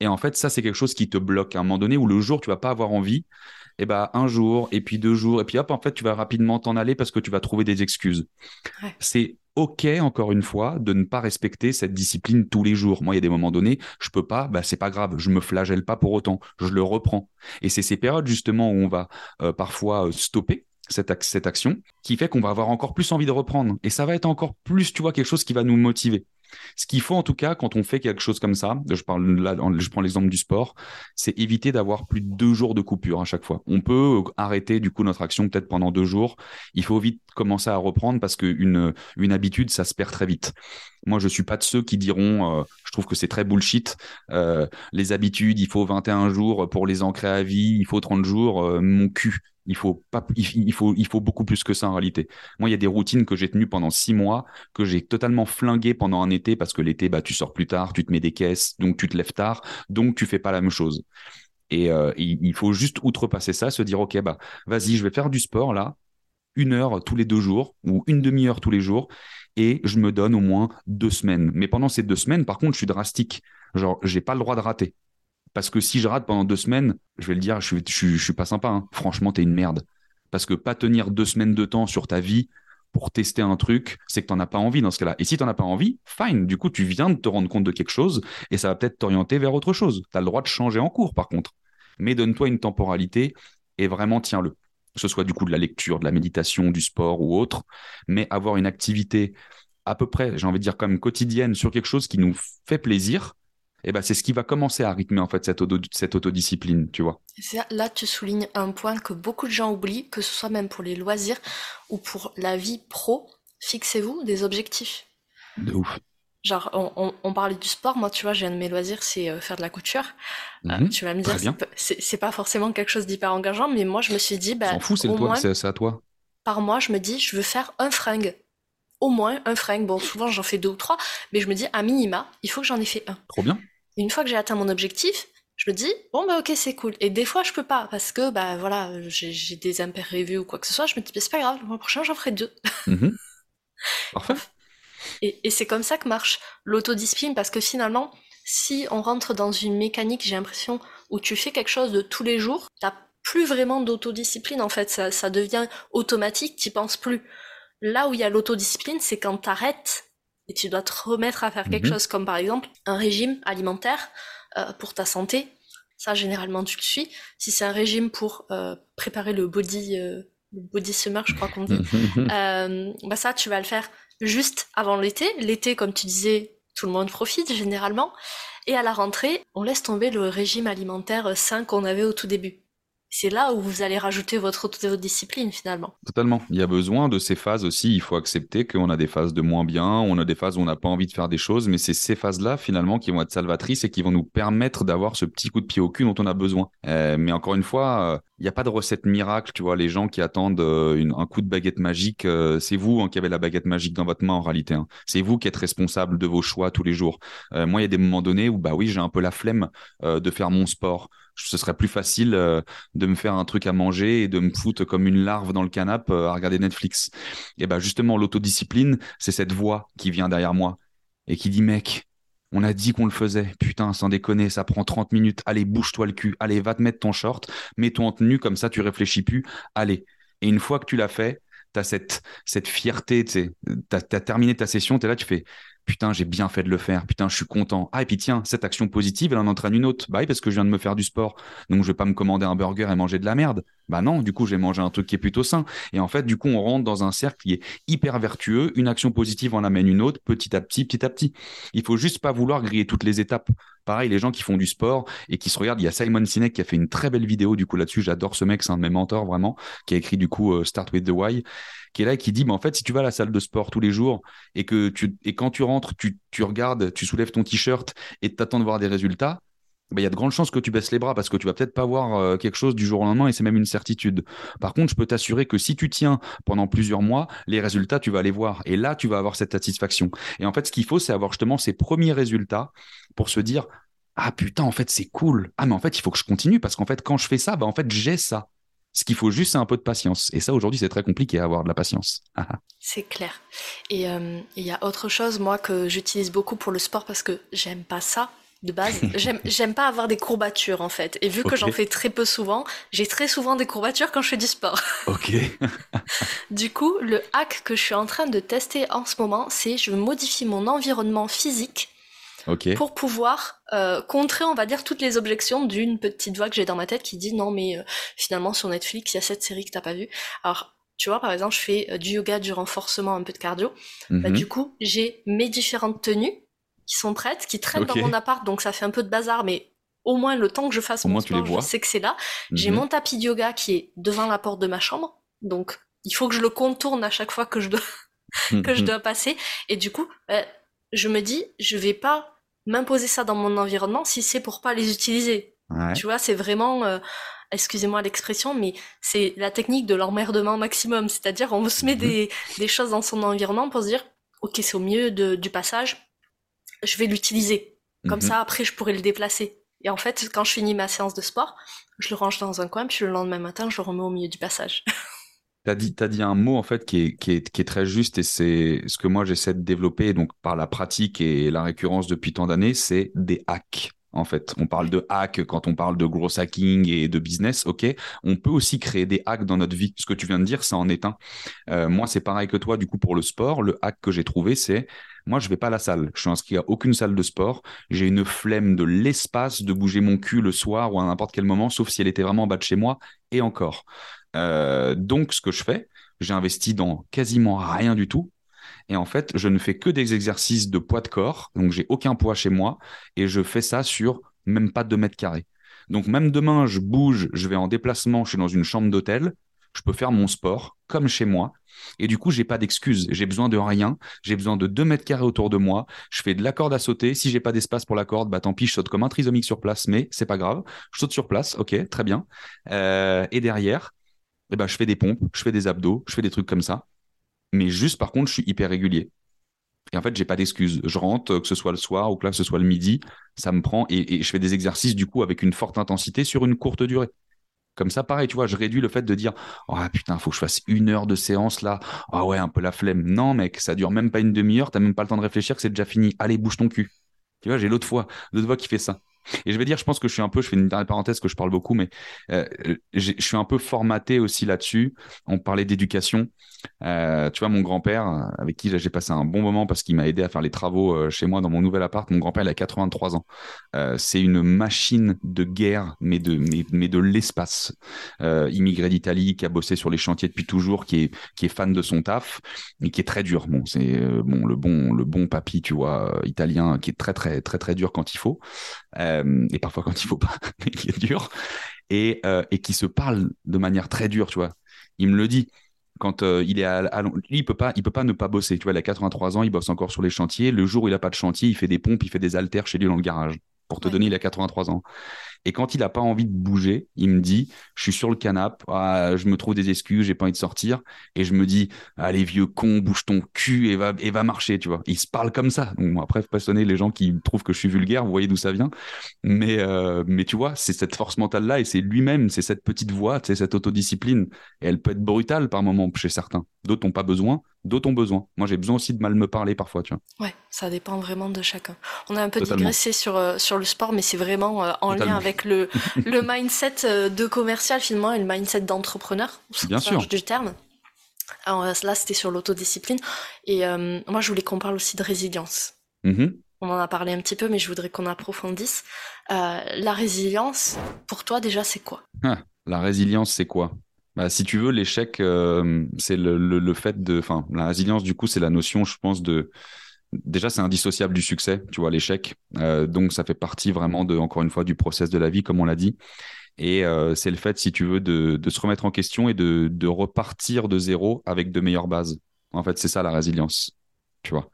Et en fait, ça c'est quelque chose qui te bloque à un moment donné où le jour tu vas pas avoir envie. Et bah un jour et puis deux jours et puis hop en fait tu vas rapidement t'en aller parce que tu vas trouver des excuses. C'est ok encore une fois de ne pas respecter cette discipline tous les jours. Moi, il y a des moments donnés, je peux pas, bah c'est pas grave, je me flagelle pas pour autant, je le reprends. Et c'est ces périodes justement où on va euh, parfois euh, stopper cette action qui fait qu'on va avoir encore plus envie de reprendre. Et ça va être encore plus, tu vois, quelque chose qui va nous motiver. Ce qu'il faut en tout cas quand on fait quelque chose comme ça, je parle je prends l'exemple du sport, c'est éviter d'avoir plus de deux jours de coupure à chaque fois. On peut arrêter du coup notre action peut-être pendant deux jours. Il faut vite commencer à reprendre parce qu'une une habitude ça se perd très vite. Moi je suis pas de ceux qui diront, euh, je trouve que c'est très bullshit. Euh, les habitudes, il faut 21 jours pour les ancrer à vie, il faut 30 jours. Euh, mon cul, il faut beaucoup plus que ça en réalité. Moi, il y a des routines que j'ai tenues pendant six mois, que j'ai totalement flinguées pendant un été parce que l'été, bah, tu sors plus tard, tu te mets des caisses, donc tu te lèves tard, donc tu fais pas la même chose. Et euh, il, faut juste outrepasser ça, se dire, OK, bah, vas-y, je vais faire du sport là, une heure tous les deux jours ou une demi-heure tous les jours et je me donne au moins deux semaines. Mais pendant ces deux semaines, par contre, je suis drastique. Genre, j'ai pas le droit de rater. Parce que si je rate pendant deux semaines, je vais le dire, je suis, suis pas sympa. Hein. Franchement, t'es une merde. Parce que pas tenir deux semaines de temps sur ta vie pour tester un truc, c'est que t'en as pas envie dans ce cas-là. Et si t'en as pas envie, fine. Du coup, tu viens de te rendre compte de quelque chose et ça va peut-être t'orienter vers autre chose. Tu as le droit de changer en cours, par contre. Mais donne-toi une temporalité et vraiment tiens-le. Que ce soit du coup de la lecture, de la méditation, du sport ou autre. Mais avoir une activité à peu près, j'ai envie de dire quand même quotidienne sur quelque chose qui nous fait plaisir, eh ben, c'est ce qui va commencer à rythmer en fait cette, cette autodiscipline, tu vois. Là, tu soulignes un point que beaucoup de gens oublient, que ce soit même pour les loisirs ou pour la vie pro. Fixez-vous des objectifs. De ouf. Genre, on, parlait du sport. Moi, tu vois, j'ai un de mes loisirs, c'est euh, faire de la couture. Euh, mhm. tu vas me dire, c'est pas forcément quelque chose d'hyper engageant, mais moi, je me suis dit, bah, S'en fout, c'est à toi. Par mois, je me dis, je veux faire un fringue au moins un fringue. Bon, souvent j'en fais deux ou trois, mais je me dis à minima, il faut que j'en ai fait un. Trop bien une fois que j'ai atteint mon objectif, je me dis bon bah ok c'est cool. Et des fois je peux pas parce que bah voilà j'ai des imprévus ou quoi que ce soit. Je me dis bah, c'est pas grave, le mois prochain j'en ferai deux. Mhm. Parfait. Et, c'est comme ça que marche l'autodiscipline parce que finalement si on rentre dans une mécanique j'ai l'impression où tu fais quelque chose de tous les jours, t'as plus vraiment d'autodiscipline en fait. Ça, ça devient automatique, t'y penses plus. Là où il y a l'autodiscipline, c'est quand t'arrêtes et tu dois te remettre à faire quelque mhm. chose comme par exemple un régime alimentaire euh, pour ta santé. Ça, généralement, tu le suis. Si c'est un régime pour euh, préparer le body, euh, le body summer, je crois qu'on dit, bah ça, tu vas le faire juste avant l'été. L'été, comme tu disais, tout le monde profite généralement. Et à la rentrée, on laisse tomber le régime alimentaire sain qu'on avait au tout début c'est là où vous allez rajouter votre discipline finalement. Totalement. Il y a besoin de ces phases aussi. Il faut accepter qu'on a des phases de moins bien, on a des phases où on n'a pas envie de faire des choses, mais c'est ces phases-là finalement qui vont être salvatrices et qui vont nous permettre d'avoir ce petit coup de pied au cul dont on a besoin. Euh, mais encore une fois, euh, il n'y a pas de recette miracle, tu vois. Les gens qui attendent euh, un coup de baguette magique, euh, c'est vous hein, qui avez la baguette magique dans votre main en réalité. Hein. C'est vous qui êtes responsable de vos choix tous les jours. Euh, moi, il y a des moments donnés où, bah oui, j'ai un peu la flemme de faire mon sport. Ce serait plus facile de me faire un truc à manger et de me foutre comme une larve dans le canapé à regarder Netflix. Et bah justement, l'autodiscipline, c'est cette voix qui vient derrière moi et qui dit, mec, on a dit qu'on le faisait. Putain, sans déconner, ça prend 30 minutes. Allez, bouge-toi le cul. Allez, va te mettre ton short. Mets-toi en tenue, comme ça, tu réfléchis plus. Allez. Et une fois que tu l'as fait, tu as cette, cette fierté, tu as, terminé ta session, tu es là, tu fais putain, j'ai bien fait de le faire, putain, je suis content. Ah, et puis tiens, cette action positive, elle en entraîne une autre. Bah parce que je viens de me faire du sport. Donc, je vais pas me commander un burger et manger de la merde. Bah non, du coup, j'ai mangé un truc qui est plutôt sain. Et en fait, du coup, on rentre dans un cercle qui est hyper vertueux. Une action positive en amène une autre, petit à petit, petit à petit. Il faut juste pas vouloir griller toutes les étapes. Pareil, les gens qui font du sport et qui se regardent, il y a Simon Sinek qui a fait une très belle vidéo du coup là-dessus. J'adore ce mec, c'est un de mes mentors vraiment, qui a écrit du coup euh, Start with the Why qui est là et qui dit en fait si tu vas à la salle de sport tous les jours et que tu et quand tu rentres tu, tu regardes tu soulèves ton t-shirt et t'attends de voir des résultats bah, il y a de grandes chances que tu baisses les bras parce que tu vas peut-être pas voir euh, quelque chose du jour au lendemain et c'est même une certitude. Par contre, je peux t'assurer que si tu tiens pendant plusieurs mois, les résultats, tu vas les voir et là, tu vas avoir cette satisfaction. Et en fait, ce qu'il faut, c'est avoir justement ces premiers résultats pour se dire ah putain, en fait, c'est cool. Ah mais en fait, il faut que je continue parce qu'en fait, quand je fais ça, bah en fait, j'ai ça. Ce qu'il faut juste, c'est un peu de patience. Et ça, aujourd'hui, c'est très compliqué à avoir de la patience. Ah, ah. c'est clair. Et euh, il y a autre chose, moi, que j'utilise beaucoup pour le sport parce que j'aime pas ça de base. J'aime pas avoir des courbatures, en fait. Et vu que j'en fais très peu souvent, j'ai très souvent des courbatures quand je fais du sport. Ok. du coup, le hack que je suis en train de tester en ce moment, c'est je modifie mon environnement physique pour pouvoir euh, contrer, on va dire, toutes les objections d'une petite voix que j'ai dans ma tête qui dit non, mais euh, finalement sur Netflix, il y a cette série que t'as pas vue. Alors, tu vois, par exemple, je fais euh, du yoga, du renforcement, un peu de cardio. Bah, mhm. du coup, j'ai mes différentes tenues qui sont prêtes, qui traînent dans mon appart, donc ça fait un peu de bazar, mais au moins le temps que je fasse mon sport, je sais que c'est là. J'ai mhm. mon tapis de yoga qui est devant la porte de ma chambre, donc il faut que je le contourne à chaque fois que je dois que je dois passer. Et du coup, bah, je me dis, je vais pas m'imposer ça dans mon environnement si c'est pour pas les utiliser. Tu vois, c'est vraiment, euh, excusez-moi l'expression, mais c'est la technique de l'emmerdement maximum. C'est-à-dire, on se met mhm. des, des, choses dans son environnement pour se dire, ok, c'est au milieu de, du passage, je vais l'utiliser. Comme mhm. ça, après, je pourrais le déplacer. Et en fait, quand je finis ma séance de sport, je le range dans un coin, puis le lendemain matin, je le remets au milieu du passage. Tu as dit, dit un mot en fait qui est, qui est, très juste et c'est ce que moi j'essaie de développer donc par la pratique et la récurrence depuis tant d'années, c'est des hacks. En fait, on parle de hacks quand on parle de gros hacking et de business, ok. On peut aussi créer des hacks dans notre vie. Ce que tu viens de dire, ça en est un. Euh, moi, c'est pareil que toi. Du coup, pour le sport, le hack que j'ai trouvé, c'est moi, je vais pas à la salle. Je suis inscrit à aucune salle de sport. J'ai une flemme de l'espace de bouger mon cul le soir ou à n'importe quel moment, sauf si elle était vraiment en bas de chez moi. Et encore. Euh, donc, ce que je fais, j'ai investi dans quasiment rien du tout. Et en fait, je ne fais que des exercices de poids de corps. Donc, j'ai aucun poids chez moi. Et je fais ça sur même pas 2 mètres carrés. Donc, même demain, je bouge, je vais en déplacement, je suis dans une chambre d'hôtel. Je peux faire mon sport comme chez moi. Et du coup, j'ai pas d'excuses. J'ai besoin de rien. J'ai besoin de 2 mètres carrés autour de moi. Je fais de la corde à sauter. Si j'ai pas d'espace pour la corde, bah tant pis, je saute comme un trisomique sur place, mais c'est pas grave. Je saute sur place. Ok, très bien. Euh, et derrière, eh ben, je fais des pompes, je fais des abdos, je fais des trucs comme ça. Mais juste, par contre, je suis hyper régulier. Et en fait, j'ai pas d'excuses. Je rentre, que ce soit le soir ou que là, ce soit le midi, ça me prend et, je fais des exercices du coup avec une forte intensité sur une courte durée. Comme ça, pareil, tu vois, je réduis le fait de dire Oh putain, faut que je fasse une heure de séance là. Ah ouais, un peu la flemme. Non, mec, ça dure même pas une demi-heure, t'as même pas le temps de réfléchir que c'est déjà fini. Allez, bouge ton cul. Tu vois, j'ai l'autre fois, l'autre fois qui fait ça. Et je vais dire, je pense que je suis un peu, je fais une dernière parenthèse que je parle beaucoup, mais euh, je suis un peu formaté aussi là-dessus. On parlait d'éducation. Euh, tu vois, mon grand-père, avec qui j'ai passé un bon moment parce qu'il m'a aidé à faire les travaux euh, chez moi dans mon nouvel appart, mon grand-père, il a 83 ans. Euh, c'est une machine de guerre, mais de, mais, mais de l'espace. immigré d'Italie, qui a bossé sur les chantiers depuis toujours, qui est, qui est fan de son taf, et qui est très dur. Bon, c'est bon, le bon, le bon papy, tu vois, italien, qui est très, très, très, très dur quand il faut. Et parfois quand il faut pas, mais qui est dur. Et, et qui se parle de manière très dure, tu vois. Il me le dit quand euh, il est à, lui, il peut pas, il peut pas ne pas bosser. Tu vois, il a 83 ans, il bosse encore sur les chantiers. Le jour où il a pas de chantier, il fait des pompes, il fait des haltères chez lui dans le garage. Pour te donner, il a 83 ans. Et quand il n'a pas envie de bouger, il me dit, je suis sur le canapé, ah, je me trouve des excuses, j'ai pas envie de sortir. Et je me dis, allez, vieux con, bouge ton cul et va, et va marcher, tu vois. Il se parle comme ça. Donc, après, faut pas sonner les gens qui trouvent que je suis vulgaire, vous voyez d'où ça vient. Mais, euh, mais tu vois, c'est cette force mentale-là et c'est lui-même, c'est cette petite voix, c'est cette autodiscipline. Et elle peut être brutale par moments chez certains. D'autres n'ont pas besoin, d'autres ont besoin. Moi, j'ai besoin aussi de mal me parler parfois, tu vois. Ouais, ça dépend vraiment de chacun. On a un peu digressé sur, euh, sur le sport, mais c'est vraiment euh, en lien avec le, le mindset euh, de commercial finalement et le mindset d'entrepreneur, Bien sûr. du terme. Alors, là, c'était sur l'autodiscipline. Et moi, je voulais qu'on parle aussi de résilience. Mm-hmm. On en a parlé un petit peu, mais je voudrais qu'on approfondisse. la résilience, pour toi, déjà, c'est quoi? Ah, La résilience, c'est quoi? Bah, si tu veux, l'échec, euh, c'est le, le, fait de. Enfin, la résilience, du coup, c'est la notion, je pense, de. Déjà, c'est indissociable du succès, tu vois, l'échec. Euh, donc, ça fait partie vraiment, de, encore une fois, du process de la vie, comme on l'a dit. Et euh, c'est le fait, si tu veux, de, de, se remettre en question et de, de repartir de zéro avec de meilleures bases. En fait, c'est ça la résilience tu vois.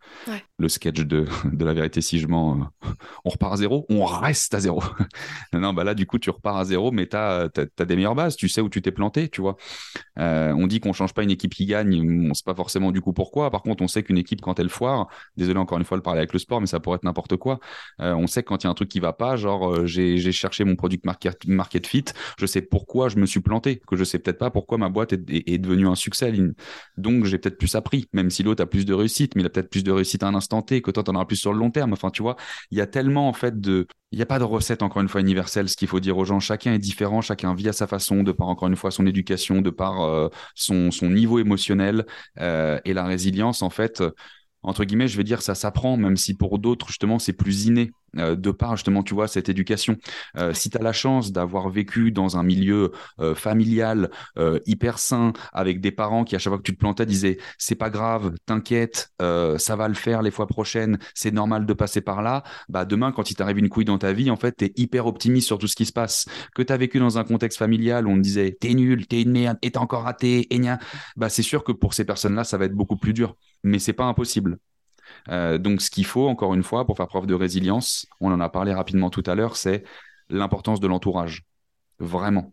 Le sketch de, de la vérité si je mens, euh, on repart à zéro, on reste à zéro. non, bah là, du coup, tu repars à zéro, mais tu as, des meilleures bases, tu sais où tu t'es planté, tu vois. Euh, on dit qu'on change pas une équipe qui gagne, on sait pas forcément du coup pourquoi. Par contre, on sait qu'une équipe, quand elle foire, désolé encore une fois de parler avec le sport, mais ça pourrait être n'importe quoi. Euh, on sait que quand il y a un truc qui va pas, genre, j'ai cherché mon produit market, market fit, je sais pourquoi je me suis planté, que je sais peut-être pas pourquoi ma boîte est, est, devenue un succès. Donc, j'ai peut-être plus appris, même si l'autre a plus de réussite, mais il a peut-être plus de réussite à un instant T, que toi, tu en auras plus sur le long terme. Enfin, tu vois, il y a tellement, en fait, de. Il n'y a pas de recette, encore une fois, universelle. Ce qu'il faut dire aux gens, chacun est différent, chacun vit à sa façon, de par, encore une fois, son éducation, de par euh, son, son, niveau émotionnel. Euh, et la résilience, en fait, entre guillemets, je vais dire, ça s'apprend, même si pour d'autres, justement, c'est plus inné. Euh, de par justement, tu vois, cette éducation. Euh, si tu as la chance d'avoir vécu dans un milieu euh, familial hyper sain, avec des parents qui, à chaque fois que tu te plantais, disaient c'est pas grave, t'inquiète, ça va le faire les fois prochaines, c'est normal de passer par là, bah demain, quand il t'arrive une couille dans ta vie, en fait, tu es hyper optimiste sur tout ce qui se passe. Que tu as vécu dans un contexte familial où on te disait t'es nul, t'es une merde, et t'es encore raté, et bah c'est sûr que pour ces personnes-là, ça va être beaucoup plus dur. Mais c'est pas impossible. Euh, donc, ce qu'il faut, encore une fois, pour faire preuve de résilience, on en a parlé rapidement tout à l'heure, c'est l'importance de l'entourage. Vraiment.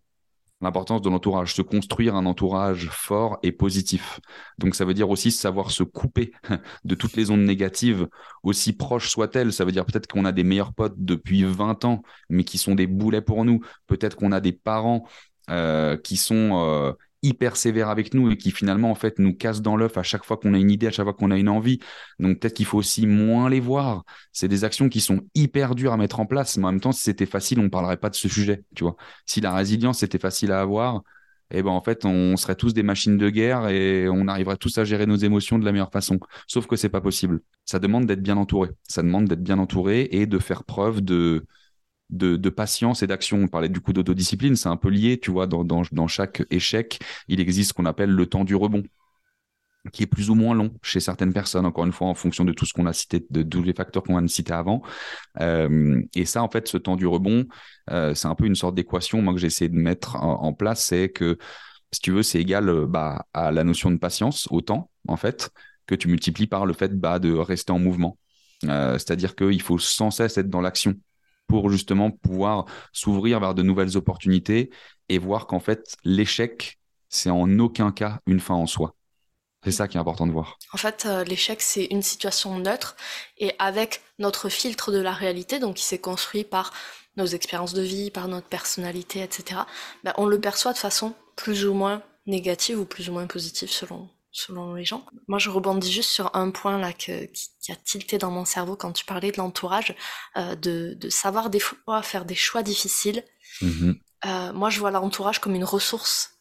L'importance de l'entourage, se construire un entourage fort et positif. Donc, ça veut dire aussi savoir se couper de toutes les ondes négatives, aussi proches soient-elles. Ça veut dire peut-être qu'on a des meilleurs potes depuis 20 ans, mais qui sont des boulets pour nous. Peut-être qu'on a des parents euh, qui sont euh, hyper sévère avec nous et qui finalement en fait nous casse dans l'œuf à chaque fois qu'on a une idée, à chaque fois qu'on a une envie. Donc peut-être qu'il faut aussi moins les voir. C'est des actions qui sont hyper dures à mettre en place, mais en même temps si c'était facile, on ne parlerait pas de ce sujet, tu vois. Si la résilience était facile à avoir, eh ben en fait on serait tous des machines de guerre et on arriverait tous à gérer nos émotions de la meilleure façon. Sauf que c'est pas possible. Ça demande d'être bien entouré. Ça demande d'être bien entouré et de faire preuve de de, patience et d'action. On parlait du coup d'autodiscipline, c'est un peu lié, tu vois, dans, chaque échec, il existe ce qu'on appelle le temps du rebond qui est plus ou moins long chez certaines personnes, encore une fois, en fonction de tout ce qu'on a cité, de tous les facteurs qu'on a cité avant. Euh, et ça, en fait, ce temps du rebond, euh, c'est un peu une sorte d'équation, moi, que j'ai essayé de mettre en, place, c'est que, si tu veux, c'est égal euh, bah, à la notion de patience, au temps, en fait, que tu multiplies par le fait bah, de rester en mouvement. C'est-à-dire qu'il faut sans cesse être dans l'action pour justement pouvoir s'ouvrir vers de nouvelles opportunités et voir qu'en fait, l'échec, c'est en aucun cas une fin en soi. C'est ça qui est important de voir. En fait, euh, l'échec, c'est une situation neutre et avec notre filtre de la réalité, donc qui s'est construit par nos expériences de vie, par notre personnalité, etc., ben, on le perçoit de façon plus ou moins négative ou plus ou moins positive selon, selon les gens. Moi, je rebondis juste sur un point là qui, a tilté dans mon cerveau quand tu parlais de l'entourage, euh, de, savoir des fois faire des choix difficiles. Mm-hmm. Euh, moi, je vois l'entourage comme une ressource.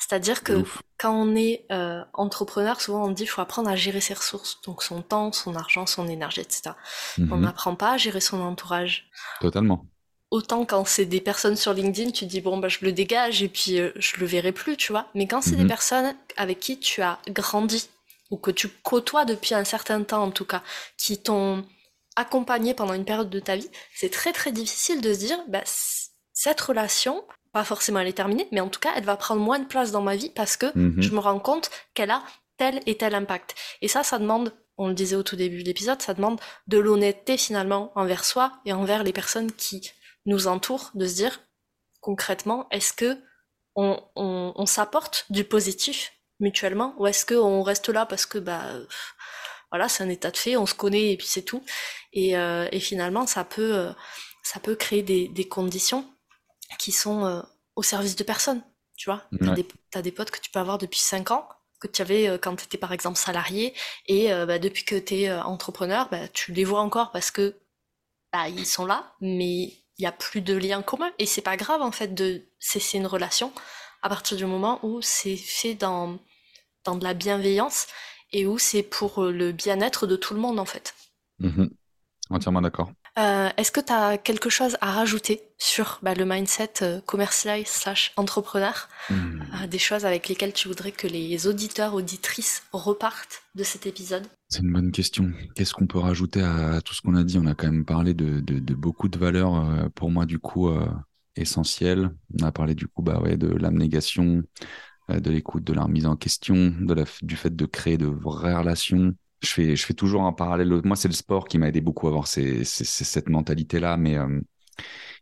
C'est-à-dire que quand on est euh, entrepreneur, souvent on dit qu'il faut apprendre à gérer ses ressources, donc son temps, son argent, son énergie, etc. On mm-hmm. n'apprend pas à gérer son entourage. Totalement autant quand c'est des personnes sur LinkedIn, tu dis bon bah je le dégage et puis euh, je le verrai plus, tu vois. Mais quand c'est des mhm. personnes avec qui tu as grandi ou que tu côtoies depuis un certain temps en tout cas, qui t'ont accompagné pendant une période de ta vie, c'est très très difficile de se dire bah cette relation, pas forcément elle est terminée, mais en tout cas elle va prendre moins de place dans ma vie parce que mhm. je me rends compte qu'elle a tel et tel impact. Et ça, ça demande on le disait au tout début de l'épisode, ça demande de l'honnêteté finalement envers soi et envers les personnes qui nous entoure, de se dire concrètement, est-ce que on, on, s'apporte du positif mutuellement ou est-ce qu'on reste là parce que bah voilà c'est un état de fait, on se connaît et puis c'est tout et, euh, et, finalement ça peut euh, ça peut créer des, des conditions qui sont euh, au service de personne, tu vois. T'as des, as des potes que tu peux avoir depuis 5 ans que tu avais quand tu étais par exemple salarié et bah, depuis que tu es entrepreneur, bah, tu les vois encore parce que bah, ils sont là, mais il n'y a plus de lien commun et c'est pas grave en fait de cesser une relation à partir du moment où c'est fait dans, dans de la bienveillance et où c'est pour le bien-être de tout le monde en fait. Mmh Entièrement d'accord. Euh, est-ce que tu as quelque chose à rajouter sur bah, le mindset euh, commercial slash entrepreneur? Hmm. euh, Des choses avec lesquelles tu voudrais que les auditeurs, auditrices repartent de cet épisode? C'est une bonne question. Qu'est-ce qu'on peut rajouter à, tout ce qu'on a dit? On a quand même parlé de, beaucoup de valeurs pour moi du coup essentielles. On a parlé du coup bah, ouais, de l'abnégation, de l'écoute, de la remise en question, du fait de créer de vraies relations, je fais, toujours un parallèle. Moi, c'est le sport qui m'a aidé beaucoup à avoir cette mentalité-là, mais euh,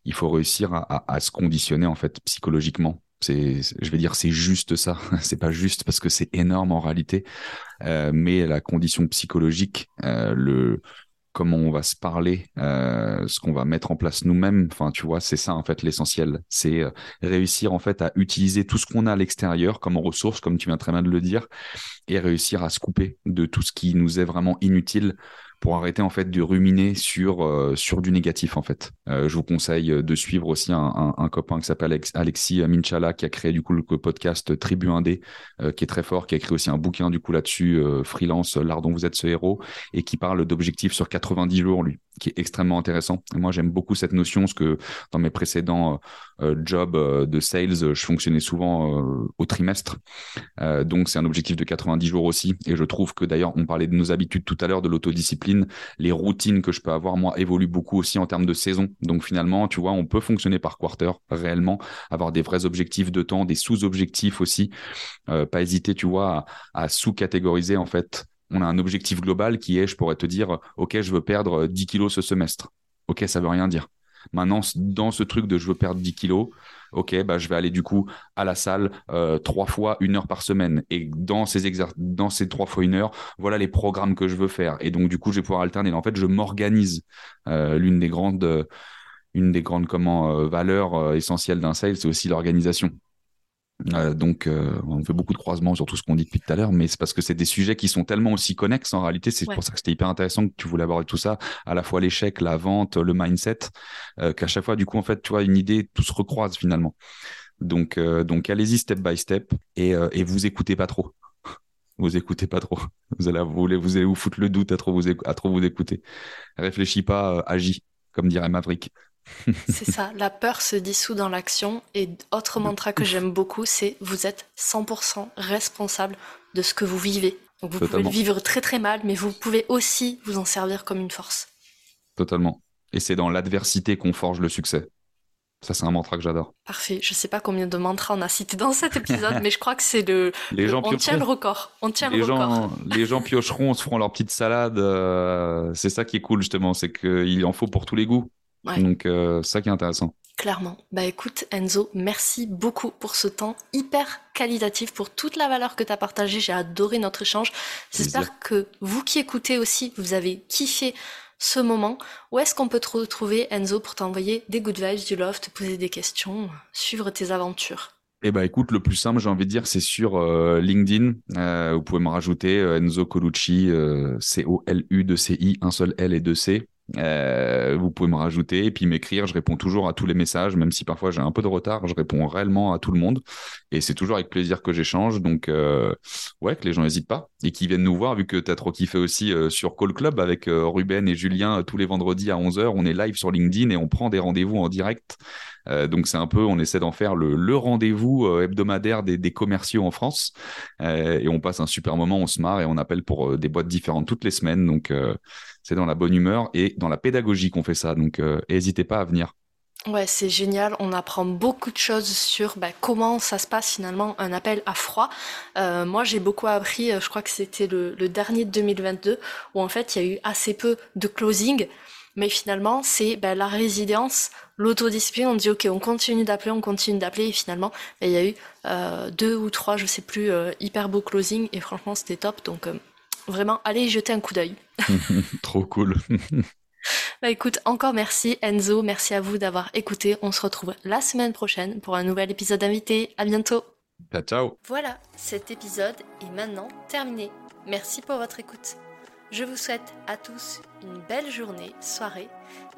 il faut réussir à, se conditionner en fait psychologiquement. C'est, je vais dire, c'est juste ça. c'est pas juste parce que c'est énorme en réalité, euh, mais la condition psychologique, euh, le comment on va se parler, euh, ce qu'on va mettre en place nous-mêmes. Enfin, tu vois, c'est ça en fait l'essentiel. C'est réussir en fait à utiliser tout ce qu'on a à l'extérieur comme ressource, comme tu viens très bien de le dire, et réussir à se couper de tout ce qui nous est vraiment inutile pour arrêter en fait de ruminer sur euh, sur du négatif en fait. Euh, je vous conseille de suivre aussi un, copain qui s'appelle Alexis Minchala qui a créé du coup le podcast Tribu 1D euh, qui est très fort, qui a écrit aussi un bouquin du coup là-dessus freelance l'art dont vous êtes ce héros et qui parle d'objectifs sur 90 jours lui, qui est extrêmement intéressant. Moi j'aime beaucoup cette notion parce que dans mes précédents jobs de sales, je fonctionnais souvent au trimestre. donc c'est un objectif de 90 jours aussi et je trouve que d'ailleurs on parlait de nos habitudes tout à l'heure de l'autodiscipline les routines que je peux avoir, moi, évoluent beaucoup aussi en termes de saison. Donc finalement, tu vois, on peut fonctionner par quarter réellement, avoir des vrais objectifs de temps, des sous-objectifs aussi. Euh, pas hésiter, tu vois, à, sous-catégoriser en fait. On a un objectif global qui est, je pourrais te dire, OK, je veux perdre 10 kilos ce semestre. OK, ça veut rien dire. Maintenant, dans ce truc de je veux perdre 10 kilos, ok, bah, je vais aller du coup à la salle euh, trois fois une heure par semaine. Et dans ces, dans ces trois fois une heure, voilà les programmes que je veux faire. Et donc, du coup, je vais pouvoir alterner. En fait, je m'organise. Euh, l'une des grandes, une des grandes comment, euh, valeurs essentielles d'un sale, c'est aussi l'organisation. Euh, donc, euh, on fait beaucoup de croisements sur tout ce qu'on dit depuis tout à l'heure, mais c'est parce que c'est des sujets qui sont tellement aussi connexes en réalité. C'est pour ça que c'était hyper intéressant que tu voulais aborder tout ça, à la fois l'échec, la vente, le mindset, euh, qu'à chaque fois, du coup, en fait, tu vois, une idée, tout se recroise finalement. Donc, donc allez-y step by step et, et vous écoutez pas trop. Vous écoutez pas trop. Vous allez vous, vous allez vous foutre le doute à trop vous, à trop vous écouter. Réfléchis pas, agis, comme dirait Maverick. c'est ça, la peur se dissout dans l'action. Et autre mantra que j'aime beaucoup, c'est vous êtes 100% responsable de ce que vous vivez. Donc vous pouvez le vivre très très mal, mais vous pouvez aussi vous en servir comme une force. Totalement. Et c'est dans l'adversité qu'on forge le succès. Ça, c'est un mantra que j'adore. Parfait. Je sais pas combien de mantras on a cité dans cet épisode, mais je croit que c'est le. Les gens on tient le record. On tient les le gens, record. les gens piocheront, se feront leur petite salade. Euh, c'est ça qui est cool, justement. C'est qu'il en faut pour tous les goûts. Donc, euh, ça qui est intéressant. Clairement. Bah écoute, Enzo, merci beaucoup pour ce temps hyper qualitatif, pour toute la valeur que tu as partagée. J'ai adoré notre échange. J'espère que vous qui écoutez aussi, vous avez kiffé ce moment. Où est-ce qu'on peut te retrouver, Enzo, pour t'envoyer des good vibes, du love, te poser des questions, suivre tes aventures? Eh ben écoute, le plus simple, j'ai envie de dire, c'est sur euh, LinkedIn. Euh, vous pouvez me rajouter Enzo Colucci, C-O-L-U 2 C-I, un seul L et deux C. Euh, vous pouvez me rajouter et puis m'écrire. Je réponds toujours à tous les messages, même si parfois j'ai un peu de retard. Je réponds réellement à tout le monde et c'est toujours avec plaisir que j'échange. Donc, euh, ouais, que les gens n'hésitent pas et qu'ils viennent nous voir, vu que tu as trop kiffé aussi euh, sur Call Club avec Ruben et Julien tous les vendredis à 11h. On est live sur LinkedIn et on prend des rendez-vous en direct. donc c'est un peu, on essaie d'en faire le, rendez-vous hebdomadaire des, des, commerciaux en France et on passe un super moment, on se marre et on appelle pour des boîtes différentes toutes les semaines. Donc c'est dans la bonne humeur et dans la pédagogie qu'on fait ça. Donc, n'hésitez pas à venir. Ouais, c'est génial. On apprend beaucoup de choses sur bah, comment ça se passe finalement un appel à froid. Euh, moi, j'ai beaucoup appris. Euh, je crois que c'était le, dernier de 2022 où en fait il y a eu assez peu de closing. Mais finalement, c'est ben, la résilience, l'autodiscipline. On dit ok, on continue d'appeler, on continue d'appeler, et finalement, ben, il y a eu euh, deux ou trois, je sais plus, euh, hyper beau closing, et franchement, c'était top. Donc euh, vraiment, allez y jeter un coup d'œil. Trop cool. Bah écoute, encore merci Enzo, merci à vous d'avoir écouté. On se retrouve la semaine prochaine pour un nouvel épisode invité. À bientôt. Ciao, ciao. Voilà, cet épisode est maintenant terminé. Merci pour votre écoute. Je vous souhaite à tous une belle journée, soirée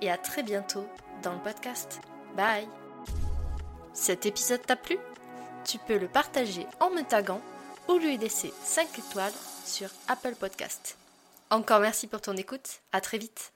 et à très bientôt dans le podcast. Bye Cet épisode t'a plu? Tu peux le partager en me taguant ou lui laisser 5 étoiles sur Apple Podcast. Encore merci pour ton écoute, à très vite